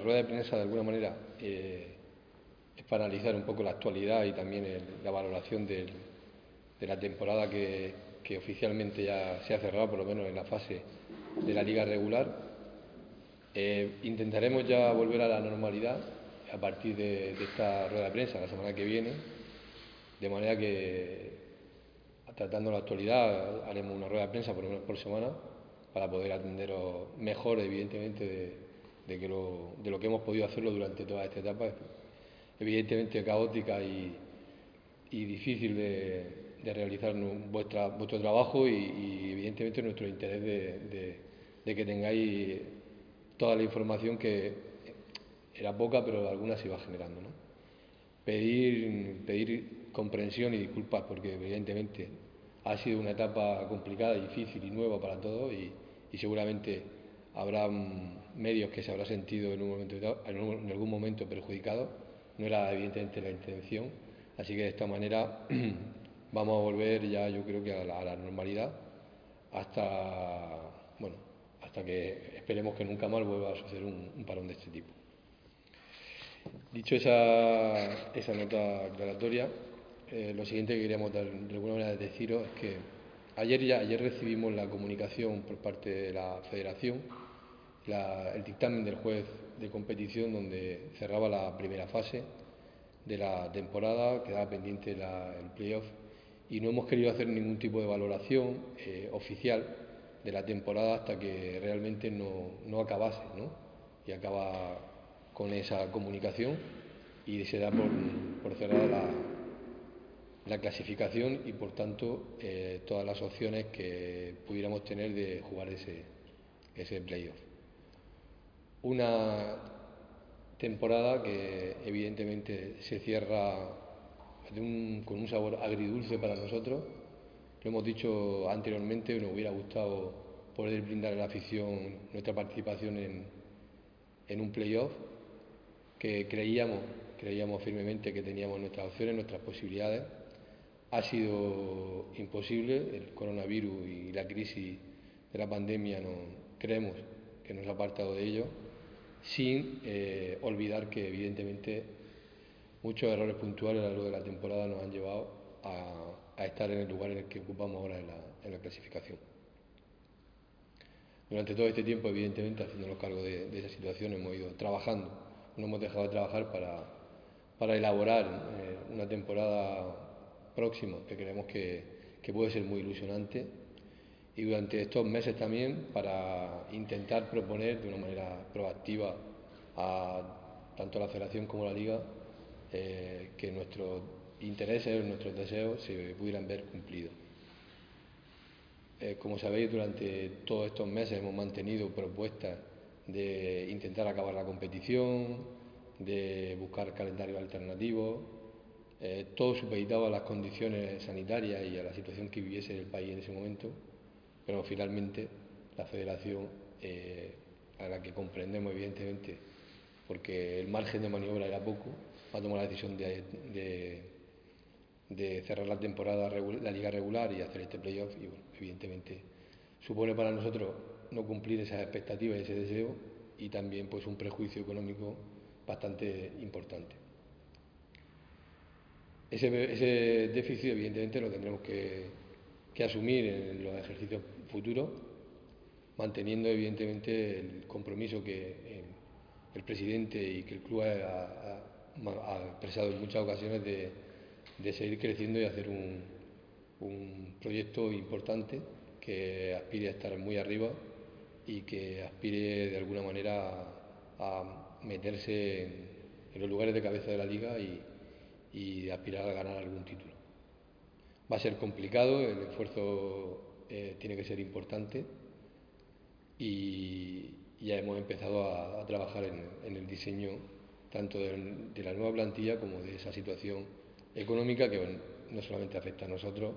La rueda de prensa, de alguna manera, eh, es para analizar un poco la actualidad y también la valoración de la temporada que, oficialmente ya se ha cerrado, por lo menos en la fase de la liga regular. Eh, intentaremos ya volver a la normalidad a partir de, esta rueda de prensa la semana que viene, de manera que, tratando la actualidad, haremos una rueda de prensa por menos por semana para poder atenderos mejor, evidentemente, de, de lo que hemos podido hacerlo durante toda esta etapa, evidentemente caótica y, difícil de, realizar vuestra, vuestro trabajo y, evidentemente nuestro interés de, que tengáis toda la información que era poca, pero alguna se iba generando. Pedir, pedir comprensión y disculpas porque evidentemente ha sido una etapa complicada, difícil y nueva para todos y, seguramente habrá medios que se habrá sentido en, un momento, en algún momento perjudicados. No era evidentemente la intención, así que de esta manera vamos a volver ya yo creo que a la, normalidad hasta, bueno, hasta que esperemos que nunca más vuelva a suceder un, parón de este tipo. Dicho esa, esa nota aclaratoria, eh, lo siguiente que queríamos dar, de alguna manera deciros es que ayer ya ayer recibimos la comunicación por parte de la Federación, el dictamen del juez de competición donde cerraba la primera fase de la temporada, quedaba pendiente el playoff y no hemos querido hacer ningún tipo de valoración eh, oficial de la temporada hasta que realmente no, acabase, ¿no? Y acaba con esa comunicación y se da por, por cerrada la, la clasificación y por tanto eh, todas las opciones que pudiéramos tener de jugar ese, ese playoff. Una temporada que evidentemente se cierra con un sabor agridulce para nosotros. Lo hemos dicho anteriormente, nos hubiera gustado poder brindar a la afición nuestra participación en, en un playoff que creíamos, creíamos firmemente que teníamos nuestras opciones, nuestras posibilidades ha sido imposible. El coronavirus y la crisis de la pandemia no, creemos que nos ha apartado de ello, sin eh, olvidar que evidentemente muchos errores puntuales a lo largo de la temporada nos han llevado a, estar en el lugar en el que ocupamos ahora en la, clasificación. Durante todo este tiempo, evidentemente, haciéndonos cargo de, esa situación, hemos ido trabajando, no hemos dejado de trabajar para, elaborar eh, una temporada próximo, que creemos que, puede ser muy ilusionante. Y durante estos meses también para intentar proponer de una manera proactiva a tanto la Federación como la Liga eh, que nuestros intereses, nuestros deseos se pudieran ver cumplidos. Eh, como sabéis, durante todos estos meses hemos mantenido propuestas de intentar acabar la competición, de buscar calendarios alternativos, eh, todo supeditado a las condiciones sanitarias y a la situación que viviese el país en ese momento, pero finalmente la federación, eh, a la que comprendemos evidentemente, porque el margen de maniobra era poco, ha tomado la decisión de, de, cerrar la temporada, la liga regular y hacer este playoff y bueno, evidentemente supone para nosotros no cumplir esas expectativas y ese deseo y también pues un prejuicio económico bastante importante. Ese, déficit, evidentemente, lo tendremos que, asumir en los ejercicios futuros, manteniendo, evidentemente, el compromiso que eh, el presidente y que el club ha, expresado en muchas ocasiones de, seguir creciendo y hacer un, proyecto importante que aspire a estar muy arriba y que aspire de alguna manera a, meterse en, los lugares de cabeza de la liga y, y aspirar a ganar algún título. Va a ser complicado, el esfuerzo eh, tiene que ser importante y, ya hemos empezado a, trabajar en, el diseño tanto de, la nueva plantilla como de esa situación económica que no solamente afecta a nosotros,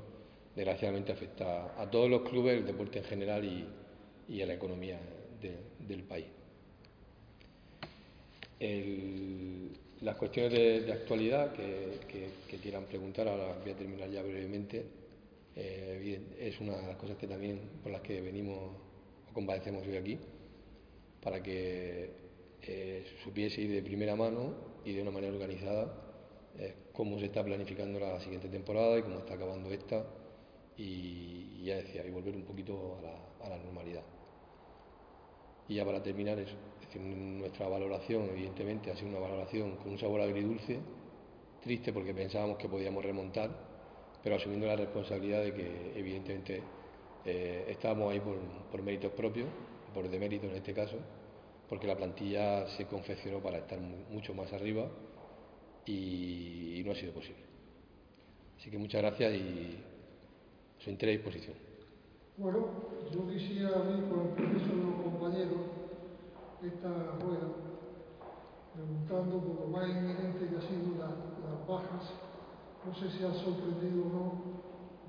desgraciadamente afecta a todos los clubes, el deporte en general y, a la economía del país. las cuestiones de, actualidad que, quieran preguntar, ahora voy a terminar ya brevemente, eh, es una de las cosas que también por las que venimos o compadecemos hoy aquí, para que eh, supiese ir de primera mano y de una manera organizada eh, cómo se está planificando la siguiente temporada y cómo está acabando esta y, ya decía, y volver un poquito a la, normalidad. Y ya para terminar, eso, nuestra valoración, evidentemente, ha sido una valoración con un sabor agridulce, triste porque pensábamos que podíamos remontar, pero asumiendo la responsabilidad de que, evidentemente, eh, estábamos ahí por, méritos propios, por demérito en este caso, porque la plantilla se confeccionó para estar mucho más arriba y no ha sido posible. Así que muchas gracias y su entera disposición. Bueno, yo quisiera abrir con el permiso de los compañeros esta rueda, preguntando por lo más inminente que ha sido las bajas, no sé si ha sorprendido o no,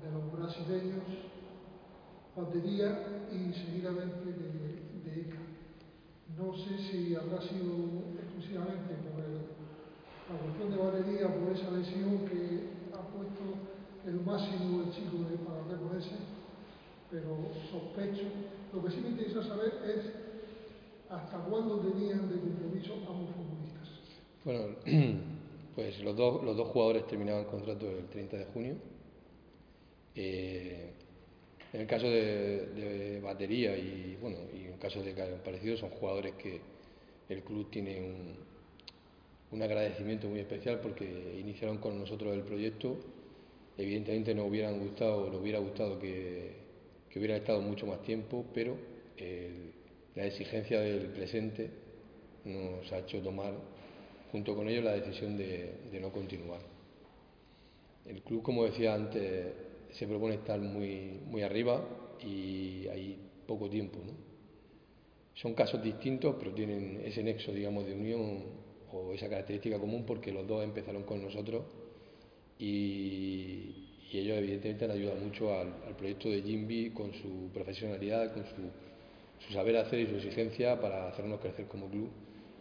de los brasileños, batería y seguidamente de, de ECA. No sé si habrá sido exclusivamente por la cuestión de batería, por esa lesión que ha puesto el máximo del chico de, para reponerse, pero sospecho. Lo que sí me interesa saber es hasta cuándo tenían de compromiso ambos futbolistas. Bueno, pues los dos, los dos jugadores terminaban contrato el 30 de junio. Eh, en el caso de, batería y bueno, y en el caso de parecido, son jugadores que el club tiene un, agradecimiento muy especial porque iniciaron con nosotros el proyecto Evidentemente nos hubieran gustado, nos hubiera gustado que, que hubieran estado mucho más tiempo, pero la exigencia del presente nos ha hecho tomar junto con ellos la decisión de, no continuar. El club, como decía antes, se propone estar muy, muy arriba y hay poco tiempo. Son casos distintos, pero tienen ese nexo, digamos, de unión o esa característica común porque los dos empezaron con nosotros y, ellos evidentemente han ayudado mucho al, proyecto de Jimby con su profesionalidad, con su, saber hacer y su exigencia para hacernos crecer como club.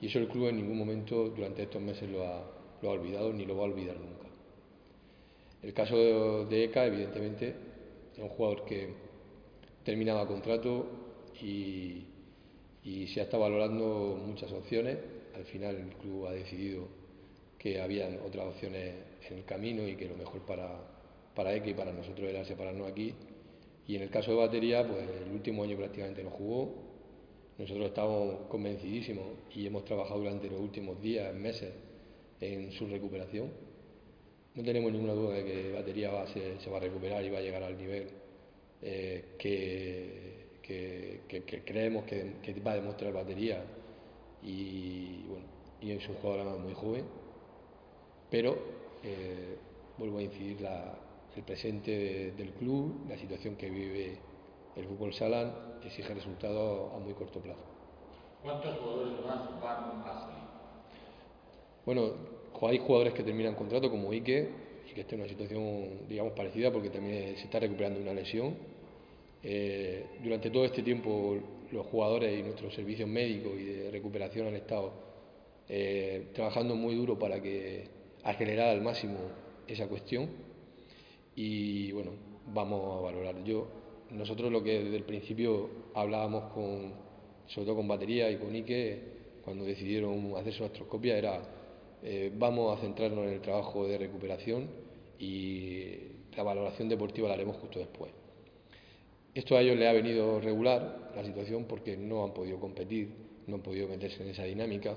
Y eso el club en ningún momento durante estos meses lo ha, olvidado ni lo va a olvidar nunca. El caso de, ECA, evidentemente, es un jugador que terminaba contrato y, se ha estado valorando muchas opciones. Al final el club ha decidido que habían otras opciones en el camino y que lo mejor para, para X y para nosotros era separarnos aquí. Y en el caso de batería, pues el último año prácticamente no jugó. Nosotros estábamos convencidísimos y hemos trabajado durante los últimos días, meses, en su recuperación. No tenemos ninguna duda de que batería va, se, va a recuperar y va a llegar al nivel eh, que, creemos que, va a demostrar batería. Y bueno, y es un jugador muy joven pero eh, vuelvo a incidir el presente del club, la situación que vive el fútbol salán, exige resultados a muy corto plazo. ¿Cuántos jugadores más van a salir? Bueno, hay jugadores que terminan contrato como Ike y que está en una situación, digamos, parecida porque también se está recuperando una lesión. Eh, durante todo este tiempo los jugadores y nuestros servicios médicos y de recuperación han estado eh, trabajando muy duro para que acelerar al máximo esa cuestión y bueno, vamos a valorar. Yo, nosotros lo que desde el principio hablábamos con, sobre todo con batería y con Ike, cuando decidieron hacer su astroscopia, era eh, vamos a centrarnos en el trabajo de recuperación y la valoración deportiva la haremos justo después. Esto a ellos les ha venido regular la situación porque no han podido competir, no han podido meterse en esa dinámica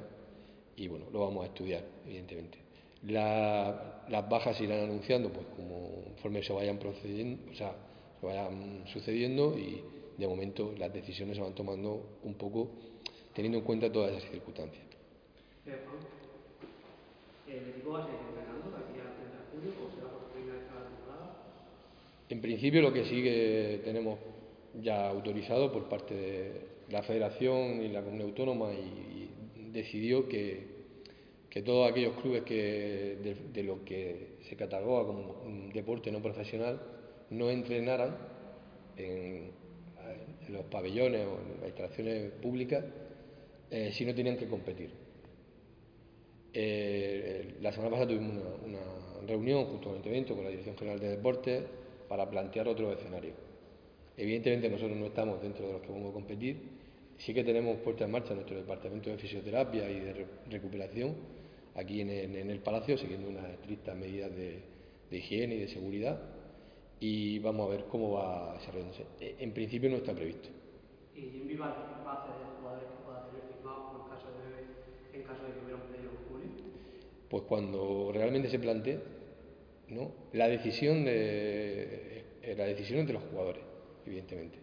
y bueno, lo vamos a estudiar, evidentemente las bajas se irán anunciando pues como conforme se vayan procediendo, o sea, se vayan sucediendo y de momento las decisiones se van tomando un poco teniendo en cuenta todas esas circunstancias. ¿El equipo va a seguir entrenando aquí al 30 de julio o será por primera vez la temporada? En principio lo que sí que tenemos ya autorizado por parte de la Federación y la Comunidad Autónoma y, decidió que, todos aquellos clubes que de, lo que se cataloga como deporte no profesional no entrenaran en, los pabellones o en las instalaciones públicas eh, si no tenían que competir. Eh, la semana pasada tuvimos una, reunión junto con el evento con la Dirección General de Deportes para plantear otro escenario. Evidentemente nosotros no estamos dentro de los que vamos a competir, sí que tenemos puesta en marcha nuestro departamento de fisioterapia y de recuperación aquí en el, Palacio, siguiendo unas estrictas medidas de, higiene y de seguridad, y vamos a ver cómo va desarrollándose. Eh, en principio no está previsto. ¿Y Jimmy va a hacer jugadores que pueda tener firmado en caso de, en caso de que hubiera un julio? Pues cuando realmente se plantee, ¿no? La decisión de eh, la decisión entre los jugadores, evidentemente.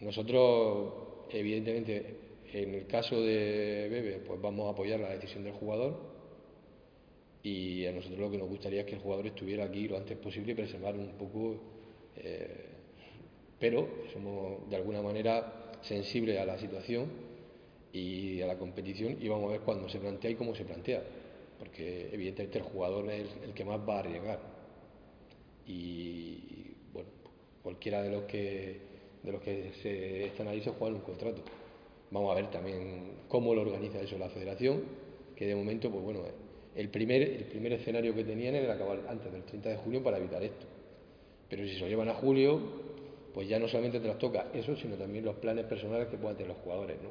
Nosotros, evidentemente, en el caso de Bebe, pues vamos a apoyar la decisión del jugador y a nosotros lo que nos gustaría es que el jugador estuviera aquí lo antes posible y preservar un poco, eh, pero somos de alguna manera sensibles a la situación y a la competición y vamos a ver cuándo se plantea y cómo se plantea, porque evidentemente el jugador es el que más va a arriesgar y bueno, cualquiera de los que de los que se están ahí se juegan un contrato. Vamos a ver también cómo lo organiza eso la federación, que de momento, pues bueno, el primer, el primer escenario que tenían era acabar antes del 30 de junio para evitar esto. Pero si se lo llevan a julio, pues ya no solamente te las toca eso, sino también los planes personales que puedan tener los jugadores, ¿no?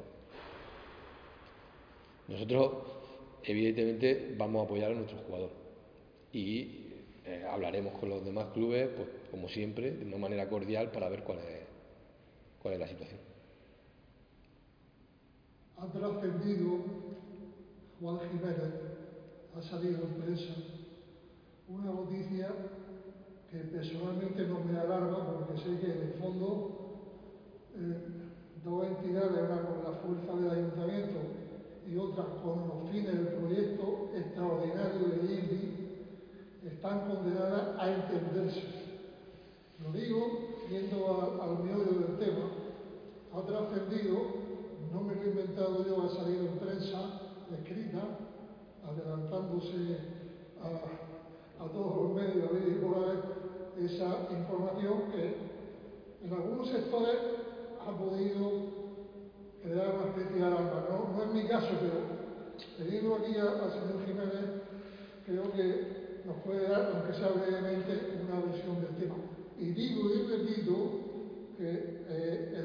Nosotros, evidentemente, vamos a apoyar a nuestro jugador y eh, hablaremos con los demás clubes, pues como siempre, de una manera cordial para ver cuál es, cuál es la situación ha trascendido Juan Jiménez, ha salido en prensa, una noticia que personalmente no me alarma porque sé que en el fondo eh, dos entidades, una con la fuerza del ayuntamiento y otra con los fines del proyecto extraordinario de INDI, están condenadas a entenderse. Lo digo yendo al, meollo del tema, ha trascendido no me lo he inventado yo, ha salido en prensa escrita, adelantándose a, todos los medios de por esa información que en algunos sectores ha podido crear una especie de alarma. No, es mi caso, pero teniendo aquí al señor Jiménez, creo que nos puede dar, aunque sea brevemente, una visión del tema. Y digo y repito que eh,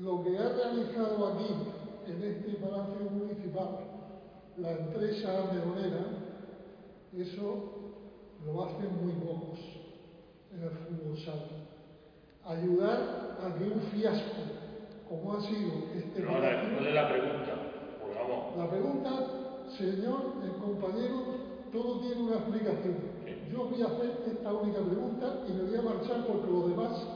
lo que ha realizado aquí, en este Palacio Municipal, la empresa meronera, eso lo hacen muy pocos en el fútbol sala. Ayudar a que un fiasco, como ha sido este no, palacio... la pregunta, La pregunta, señor, el compañero, todo tiene una explicación. Yo voy a hacer esta única pregunta y me voy a marchar porque lo demás,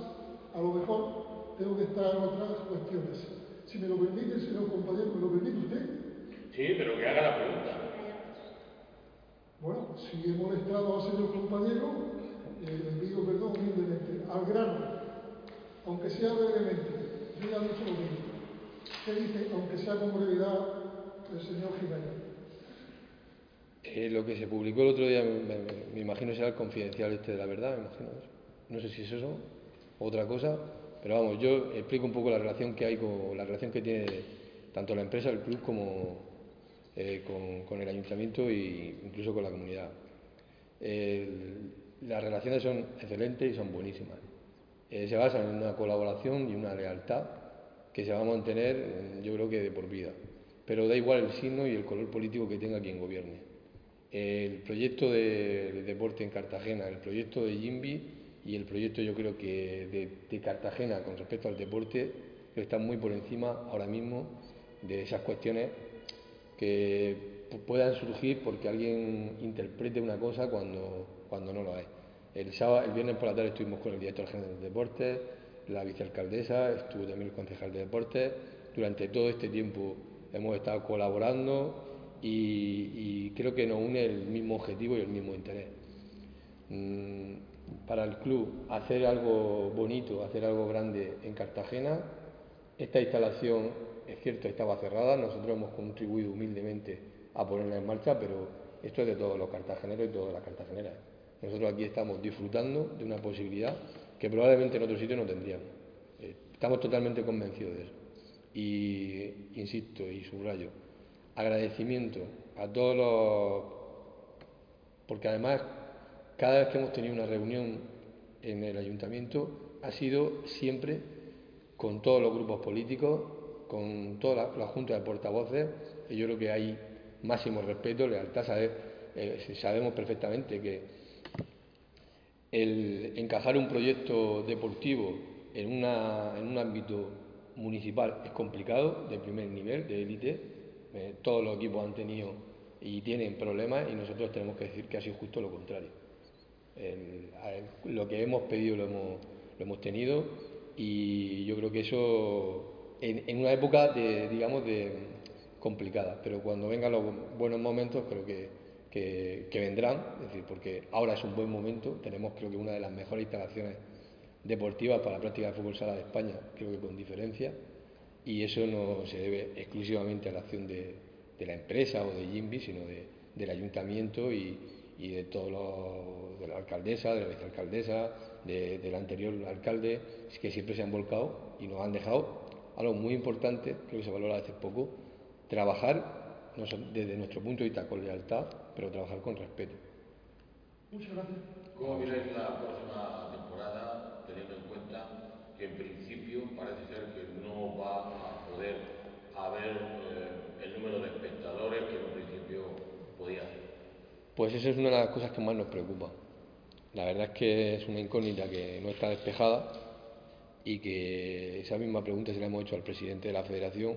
a lo mejor tengo que estar en otras cuestiones. Si me lo permite, señor compañero, ¿me lo permite usted? Sí, pero que haga la pregunta. Bueno, si he molestado al señor compañero, eh, le pido perdón humildemente. Al grano, aunque sea brevemente, yo ya dicho lo mismo. ¿Qué dice, aunque sea con brevedad, el señor Jiménez? Eh, lo que se publicó el otro día, me, me, imagino será el confidencial este de la verdad, me imagino. No sé si es eso, otra cosa. Pero vamos, yo explico un poco la relación que hay con la relación que tiene tanto la empresa, el club, como eh, con, el ayuntamiento e incluso con la comunidad. las relaciones son excelentes y son buenísimas. Eh, se basan en una colaboración y una lealtad que se va a mantener, yo creo que de por vida. Pero da igual el signo y el color político que tenga quien gobierne. El proyecto de, deporte en Cartagena, el proyecto de Jimby, y el proyecto yo creo que de, Cartagena con respecto al deporte está muy por encima ahora mismo de esas cuestiones que puedan surgir porque alguien interprete una cosa cuando, cuando no lo es. El, sábado, el viernes por la tarde estuvimos con el director general de deportes, la vicealcaldesa, estuvo también el concejal de deportes. Durante todo este tiempo hemos estado colaborando y, creo que nos une el mismo objetivo y el mismo interés. Mm, para el club hacer algo bonito, hacer algo grande en Cartagena. Esta instalación, es cierto, estaba cerrada, nosotros hemos contribuido humildemente a ponerla en marcha, pero esto es de todos los cartageneros y todas las cartageneras. Nosotros aquí estamos disfrutando de una posibilidad que probablemente en otro sitio no tendríamos. Eh, estamos totalmente convencidos de eso. Y insisto y subrayo, agradecimiento a todos los... Porque además, cada vez que hemos tenido una reunión en el ayuntamiento, ha sido siempre con todos los grupos políticos, con toda la, Junta de Portavoces, y yo creo que hay máximo respeto, lealtad, eh, sabemos perfectamente que el encajar un proyecto deportivo en, en un ámbito municipal es complicado, de primer nivel, de élite. Eh, todos los equipos han tenido y tienen problemas y nosotros tenemos que decir que ha sido justo lo contrario. lo que hemos pedido lo hemos, lo hemos, tenido y yo creo que eso en, una época de, digamos, de complicada, pero cuando vengan los buenos momentos creo que, que, vendrán, es decir, porque ahora es un buen momento, tenemos creo que una de las mejores instalaciones deportivas para la práctica de fútbol sala de España, creo que con diferencia, y eso no se debe exclusivamente a la acción de, la empresa o de Jimby, sino del ayuntamiento y, de todos los, de la alcaldesa, de la vicealcaldesa, del anterior alcalde, que siempre se han volcado y nos han dejado algo muy importante, creo que se valora hace poco, trabajar desde nuestro punto de vista con lealtad, pero trabajar con respeto. Muchas gracias. ¿Cómo miráis la próxima temporada, teniendo en cuenta que en principio parece ser que no va a poder haber eh, el número de espectadores que en un principio podía haber? Pues esa es una de las cosas que más nos preocupa. La verdad es que es una incógnita que no está despejada y que esa misma pregunta se la hemos hecho al presidente de la federación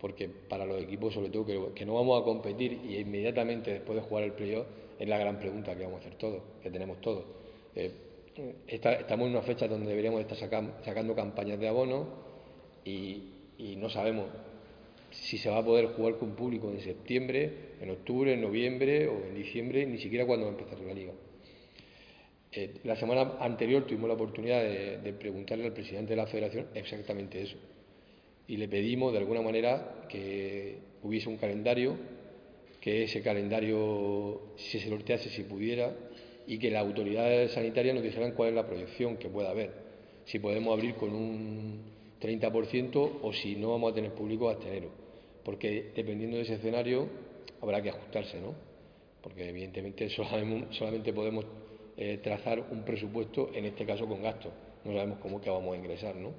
porque para los equipos, sobre todo, que, no vamos a competir y inmediatamente después de jugar el playoff, es la gran pregunta que vamos a hacer todos, que tenemos todos. Eh, estamos en una fecha donde deberíamos estar sacando campañas de abono y, no sabemos si se va a poder jugar con público en septiembre, en octubre, en noviembre o en diciembre, ni siquiera cuando va a empezar la liga. Eh, la semana anterior tuvimos la oportunidad de preguntarle al presidente de la federación exactamente eso. Y le pedimos de alguna manera que hubiese un calendario, que ese calendario se sortease si pudiera y que las autoridades sanitarias nos dijeran cuál es la proyección que pueda haber, si podemos abrir con un 30% o si no vamos a tener público hasta enero, porque dependiendo de ese escenario habrá que ajustarse, ¿no? Porque evidentemente solamente podemos eh, trazar un presupuesto, en este caso con gastos, no sabemos cómo que vamos a ingresar, ¿no?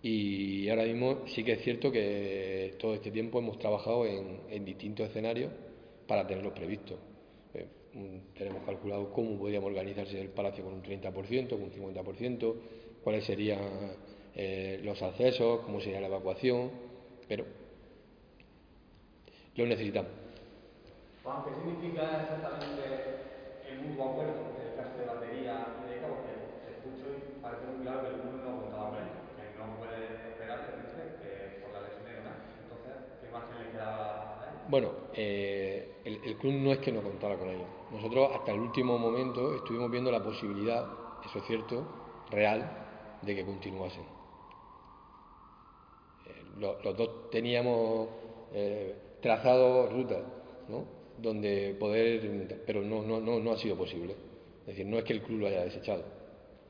Y ahora mismo sí que es cierto que todo este tiempo hemos trabajado en, distintos escenarios para tenerlos previstos. Eh, tenemos calculado cómo podríamos organizarse el palacio con un 30%, con un 50%, cuáles serían eh, los accesos, cómo sería la evacuación, pero lo necesitamos. ¿qué significa exactamente el mutuo acuerdo en el caso de batería y de cabo? Que escucho y parece muy claro que el mundo no contaba con ello. Bueno, eh, el, club no es que no contara con ellos. Nosotros hasta el último momento estuvimos viendo la posibilidad, eso es cierto, real, de que continuasen. Eh, los, dos teníamos eh, trazado rutas, ¿no? Donde poder, pero no, no, no, no ha sido posible. Es decir, no es que el club lo haya desechado.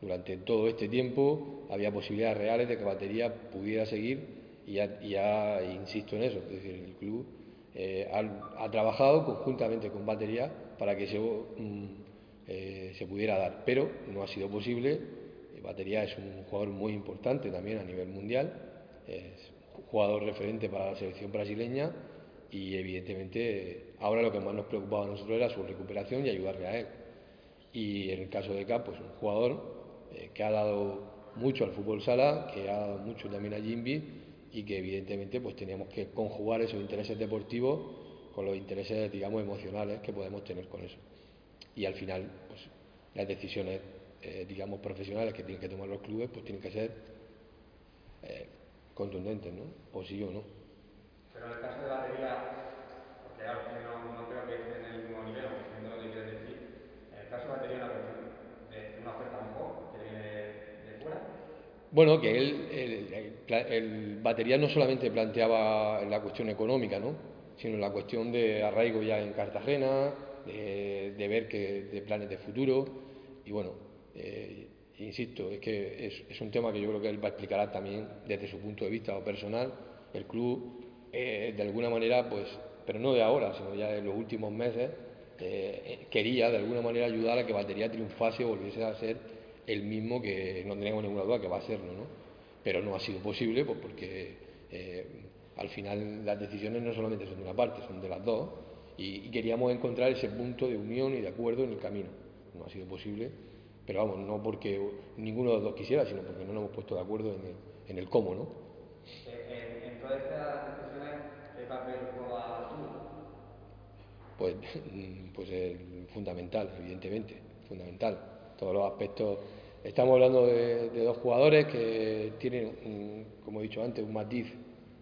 Durante todo este tiempo había posibilidades reales de que batería pudiera seguir y ya, insisto en eso. Es decir, el club eh, ha, trabajado conjuntamente con batería para que eso mm, eh, se pudiera dar, pero no ha sido posible. Batería es un jugador muy importante también a nivel mundial, es un jugador referente para la selección brasileña y evidentemente ahora lo que más nos preocupaba a nosotros era su recuperación y ayudarle a él. Y en el caso de Cap, pues un jugador que ha dado mucho al fútbol sala, que ha dado mucho también a Jimby y que evidentemente pues teníamos que conjugar esos intereses deportivos con los intereses digamos emocionales que podemos tener con eso y al final pues las decisiones eh, digamos profesionales que tienen que tomar los clubes pues tienen que ser eh, contundentes ¿no? o sí o no pero en el caso de batería porque no, no creo que esté en el mismo nivel aunque entiendo lo que quieres decir en el caso de batería la cuestión una oferta mejor que viene de fuera. Bueno, que él, el, el, batería no solamente planteaba la cuestión económica, ¿no? sino la cuestión de arraigo ya en Cartagena, de, ver que, de planes de futuro. Y bueno, eh, insisto, es que es, un tema que yo creo que él va a explicar también desde su punto de vista personal. El club, eh, de alguna manera, pues, pero no de ahora, sino ya en los últimos meses, eh, quería de alguna manera ayudar a que Batería triunfase o volviese a ser el mismo que no tenemos ninguna duda que va a serlo, ¿no? Pero no ha sido posible pues porque eh, al final las decisiones no solamente son de una parte, son de las dos y, queríamos encontrar ese punto de unión y de acuerdo en el camino. No ha sido posible, pero vamos, no porque ninguno de los dos quisiera, sino porque no nos hemos puesto de acuerdo en el, en el cómo, ¿no? Eh, en, estas decisiones, ¿qué papel juega tú? Pues, pues fundamental, evidentemente, fundamental. Todos los aspectos Estamos hablando de, dos jugadores que tienen, como he dicho antes, un matiz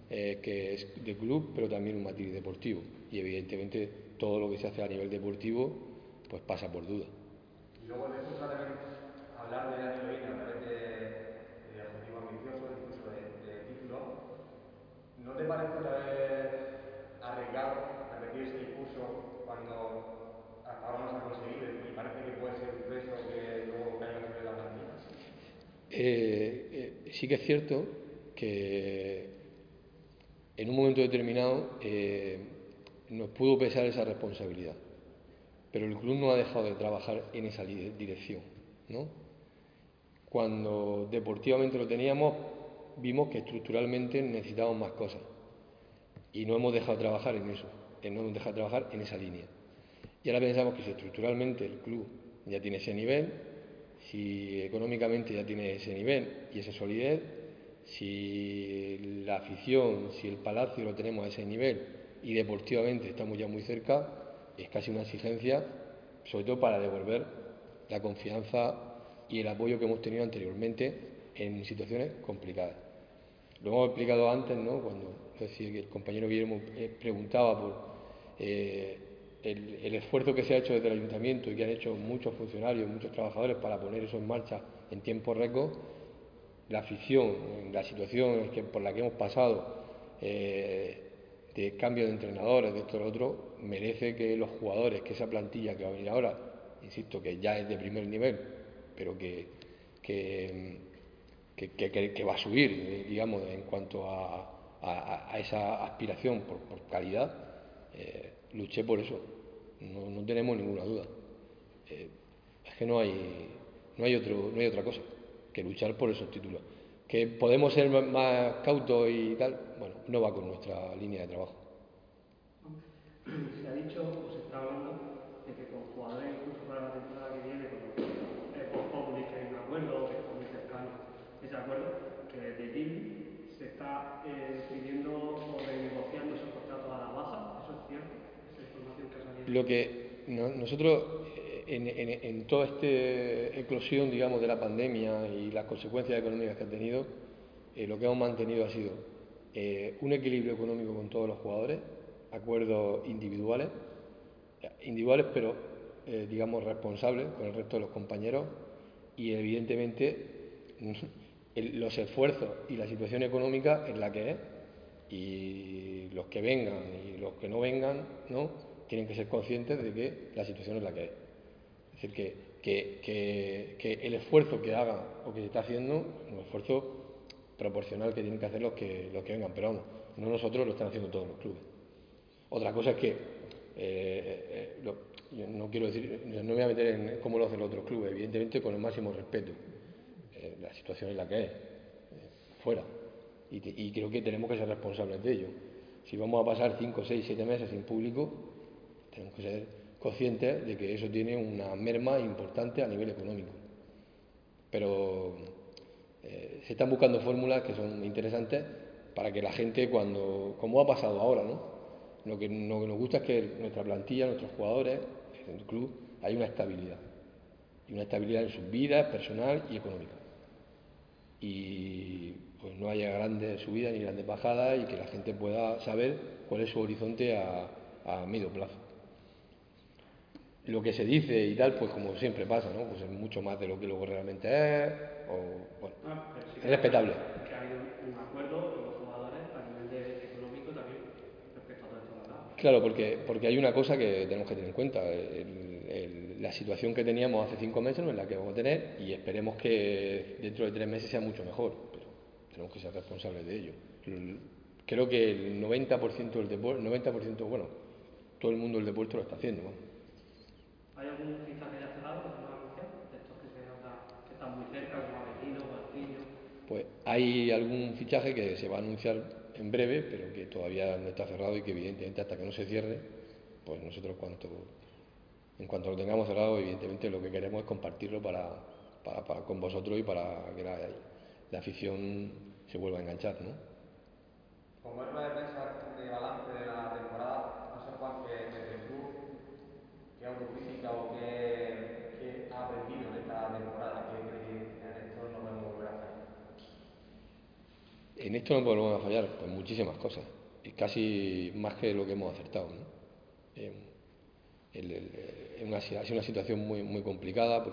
eh, que es de club, pero también un matiz deportivo. Y evidentemente todo lo que se hace a nivel deportivo pues pasa por duda. Y luego de eso también hablar de la heroína a través de, de objetivos ambiciosos, incluso de, de títulos. ¿No te parece otra vez arriesgado repetir ese discurso cuando hasta ahora no se ha conseguido y parece que puede ser un peso que luego caiga sobre la eh, eh, sí que es cierto que en un momento determinado eh, nos pudo pesar esa responsabilidad, pero el club no ha dejado de trabajar en esa dirección. ¿no? Cuando deportivamente lo teníamos, vimos que estructuralmente necesitábamos más cosas y no hemos dejado de trabajar en eso, no hemos dejado de trabajar en esa línea. Y ahora pensamos que si estructuralmente el club ya tiene ese nivel, si económicamente ya tiene ese nivel y esa solidez, si la afición, si el palacio lo tenemos a ese nivel y deportivamente estamos ya muy cerca, es casi una exigencia, sobre todo para devolver la confianza y el apoyo que hemos tenido anteriormente en situaciones complicadas. Lo hemos explicado antes, ¿no? cuando decía que el compañero Guillermo eh, preguntaba por eh, el, esfuerzo que se ha hecho desde el ayuntamiento y que han hecho muchos funcionarios, muchos trabajadores para poner eso en marcha en tiempo récord, la afición, la situación que, por la que hemos pasado, eh, de cambio de entrenadores, de esto y lo otro, merece que los jugadores, que esa plantilla que va a venir ahora, insisto, que ya es de primer nivel, pero que, que, va a subir, digamos, en cuanto a, esa aspiración por, calidad, eh, luché por eso, no, tenemos ninguna duda. Eh, es que no hay, no, hay otro, no hay otra cosa que luchar por esos títulos. Que podemos ser más cautos y tal, bueno, no va con nuestra línea de trabajo. Se ha dicho, o se está hablando, de que con jugadores incluso para la temporada que viene, con los Populi que hay un acuerdo, que está muy cercano ese acuerdo, que desde TIM se está eh, pidiendo o renegociando esos contratos a la baja, ¿eso es cierto? Lo que nosotros, eh, en, toda esta eclosión, digamos, de la pandemia y las consecuencias económicas que ha tenido, eh, lo que hemos mantenido ha sido eh, un equilibrio económico con todos los jugadores, acuerdos individuales, individuales pero, digamos, responsables con el resto de los compañeros y, evidentemente, los esfuerzos y la situación económica en la que es y los que vengan y los que no vengan, ¿no? Tienen que ser conscientes de que la situación es la que es. Es decir, que, que, el esfuerzo que hagan o que se está haciendo un esfuerzo proporcional que tienen que hacer los que, los que vengan, pero vamos, no nosotros lo están haciendo todos los clubes. Otra cosa es que, eh, eh, no quiero decir, no voy a meter en cómo lo hacen los otros clubes, evidentemente con el máximo respeto. Eh, la situación es la que es, fuera. Y, y creo que tenemos que ser responsables de ello. Si vamos a pasar 5, 6, 7 meses sin público, tenemos que ser conscientes de que eso tiene una merma importante a nivel económico. Pero eh, se están buscando fórmulas que son interesantes para que la gente, cuando, como ha pasado ahora, ¿no? Lo que, nos gusta es que nuestra plantilla, nuestros jugadores, el club, hay una estabilidad. Y una estabilidad en sus vidas personal y económica. Y pues no haya grandes subidas ni grandes bajadas y que la gente pueda saber cuál es su horizonte a medio plazo. Lo que se dice y tal, pues como siempre pasa, ¿no? Pues es mucho más de lo que luego realmente es, o bueno, Ah, sí es respetable. Que ha habido un acuerdo con los jugadores a nivel de- económico también respecto a todo esto. Claro, porque, porque hay una cosa que tenemos que tener en cuenta. el- el- la situación que teníamos hace cinco meses no es la que vamos a tener y esperemos que dentro de tres meses sea mucho mejor, pero tenemos que ser responsables de ello. El- Creo que el 90% del deporte, 90%, bueno, todo el mundo del deporte lo está haciendo. ¿no? ¿Hay algún fichaje ya cerrado que se anunciado? De estos que se nota que están muy cerca, como Avellino, Marquinhos. Pues hay algún fichaje que se va a anunciar en breve, pero que todavía no está cerrado y que evidentemente hasta que no se cierre, pues nosotros cuanto, en cuanto lo tengamos cerrado, evidentemente lo que queremos es compartirlo para, para- para- con vosotros y para que la, la afición se vuelva a enganchar, ¿no? Como es rueda de prensa de balance de la temporada, no sé Juan, que desde el club, qué autocrítica o qué, qué ha aprendido en esta temporada, que cree que en esto no podemos volver a hacer. En esto no podemos fallar, pues muchísimas cosas, y casi más que lo que hemos acertado. ¿no? Eh, una, ha sido una situación muy, complicada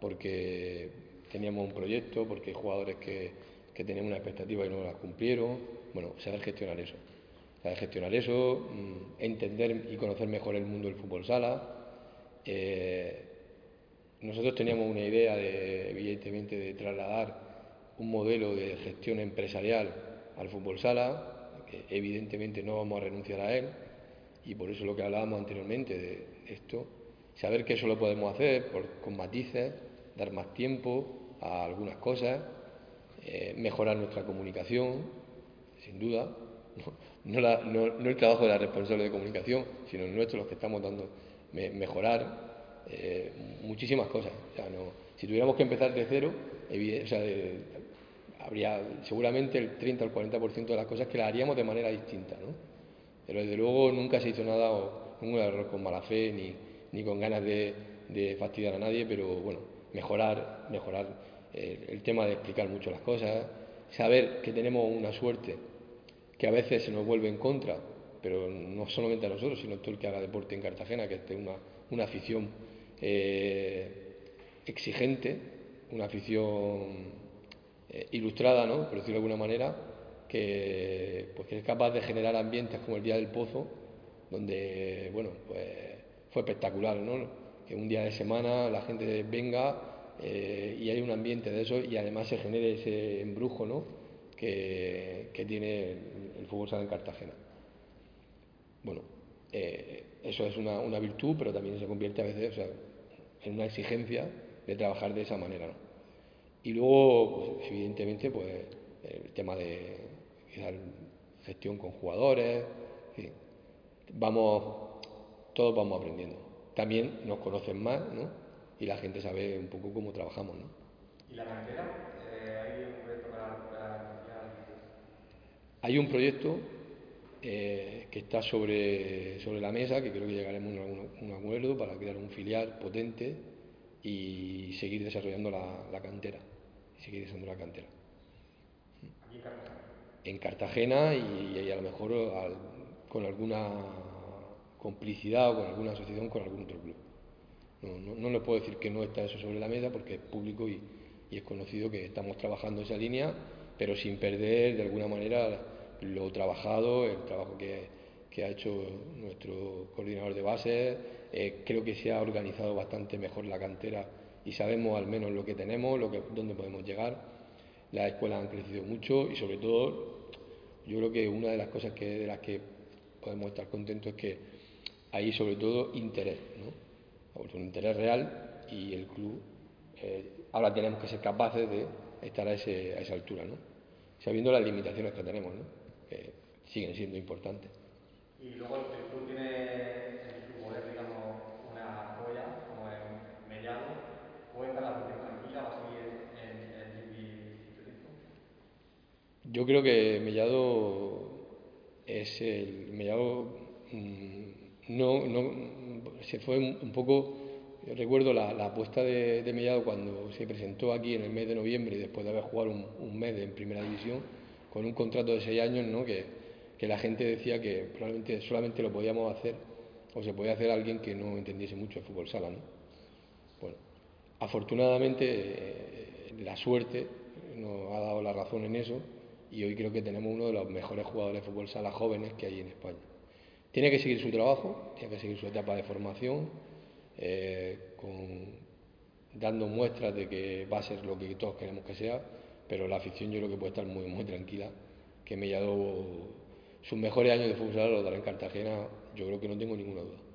porque, teníamos un proyecto, porque hay jugadores que tenían una expectativa y no la cumplieron. Bueno, saber gestionar eso. Saber gestionar eso, mm, entender y conocer mejor el mundo del fútbol sala. Eh, nosotros teníamos una idea, de, evidentemente, de trasladar un modelo de gestión empresarial al fútbol sala, que evidentemente no vamos a renunciar a él, y por eso lo que hablábamos anteriormente de esto, saber que eso lo podemos hacer con matices, dar más tiempo a algunas cosas, eh, mejorar nuestra comunicación, sin duda, no, el trabajo de la responsable de comunicación, sino el nuestro, los que estamos dando, me- mejorar eh, muchísimas cosas. Si tuviéramos que empezar de cero, de- habría seguramente el 30 o el 40% de las cosas que las haríamos de manera distinta, ¿no? Pero desde luego nunca se hizo nada, o ningún error con mala fe ni, ni con ganas de, de fastidiar a nadie, pero bueno, mejorar, mejorar eh, el tema de explicar mucho las cosas, saber que tenemos una suerte que a veces se nos vuelve en contra, pero no solamente a nosotros, sino a todo el que haga deporte en Cartagena, que es una, una afición eh, exigente, una afición eh, ilustrada, ¿no? por decirlo de alguna manera, que, pues, que es capaz de generar ambientes como el Día del Pozo, donde bueno, pues, fue espectacular, ¿no? que un día de semana la gente venga eh, y hay un ambiente de eso y además se genere ese embrujo ¿no? Que, tiene el, fútbol sala en Cartagena. Bueno, eh, eso es una, virtud, pero también se convierte a veces en una exigencia de trabajar de esa manera. ¿no? Y luego, pues, evidentemente, pues, el tema de gestión con jugadores, en fin, vamos, todos vamos aprendiendo. También nos conocen más, ¿no? Y la gente sabe un poco cómo trabajamos, ¿no? ¿Y la cantera? Eh, ¿Hay un proyecto para recuperar Hay un proyecto eh, que está sobre, sobre la mesa, que creo que llegaremos a un, un acuerdo para crear un filial potente y seguir desarrollando la, la cantera. Y seguir desarrollando la cantera. aquí en Cartagena? En Cartagena y, y a lo mejor al- con alguna complicidad o con alguna asociación con algún otro club. No, no, no les puedo decir que no está eso sobre la mesa porque es público y, y es conocido que estamos trabajando esa línea, pero sin perder de alguna manera lo trabajado, el trabajo que, que ha hecho nuestro coordinador de base. Eh, creo que se ha organizado bastante mejor la cantera y sabemos al menos lo que tenemos, lo que, dónde podemos llegar. Las escuelas han crecido mucho y sobre todo yo creo que una de las cosas que, de las que podemos estar contentos es que hay sobre todo interés. Pues un interés real y el club eh, ahora tenemos que ser capaces de estar a esa altura, ¿no? Sabiendo las limitaciones que tenemos, ¿no? Siguen siendo importantes. Y luego el, el club tiene en su poder, digamos, una joya, como en Mellado. ¿Puede estar la afición tranquila? ¿Va a seguir en el Libi Yo creo que Mellado es el Mellado mm, no, no se fue un, un poco yo recuerdo la, la apuesta de, de Mellado cuando se presentó aquí en el mes de noviembre después de haber jugado un, un mes en primera división con un contrato de seis años ¿no? que, que la gente decía que probablemente solamente lo podíamos hacer o se podía hacer alguien que no entendiese mucho el fútbol sala. ¿no? Bueno, afortunadamente eh, la suerte nos ha dado la razón en eso y hoy creo que tenemos uno de los mejores jugadores de fútbol sala jóvenes que hay en España. Tiene que seguir su trabajo, tiene que seguir su etapa de formación, eh, dando muestras de que va a ser lo que todos queremos que sea, pero la afición yo creo que puede estar muy, muy tranquila, que Mellado sus mejores años de fútbol sala los dará en Cartagena, yo creo que no tengo ninguna duda.